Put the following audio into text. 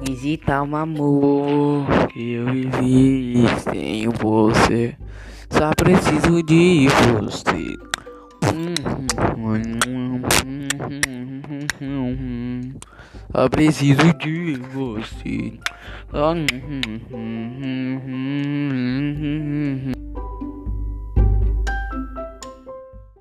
Visita o amor que eu vivi sem você. Só preciso de você. Só preciso de você.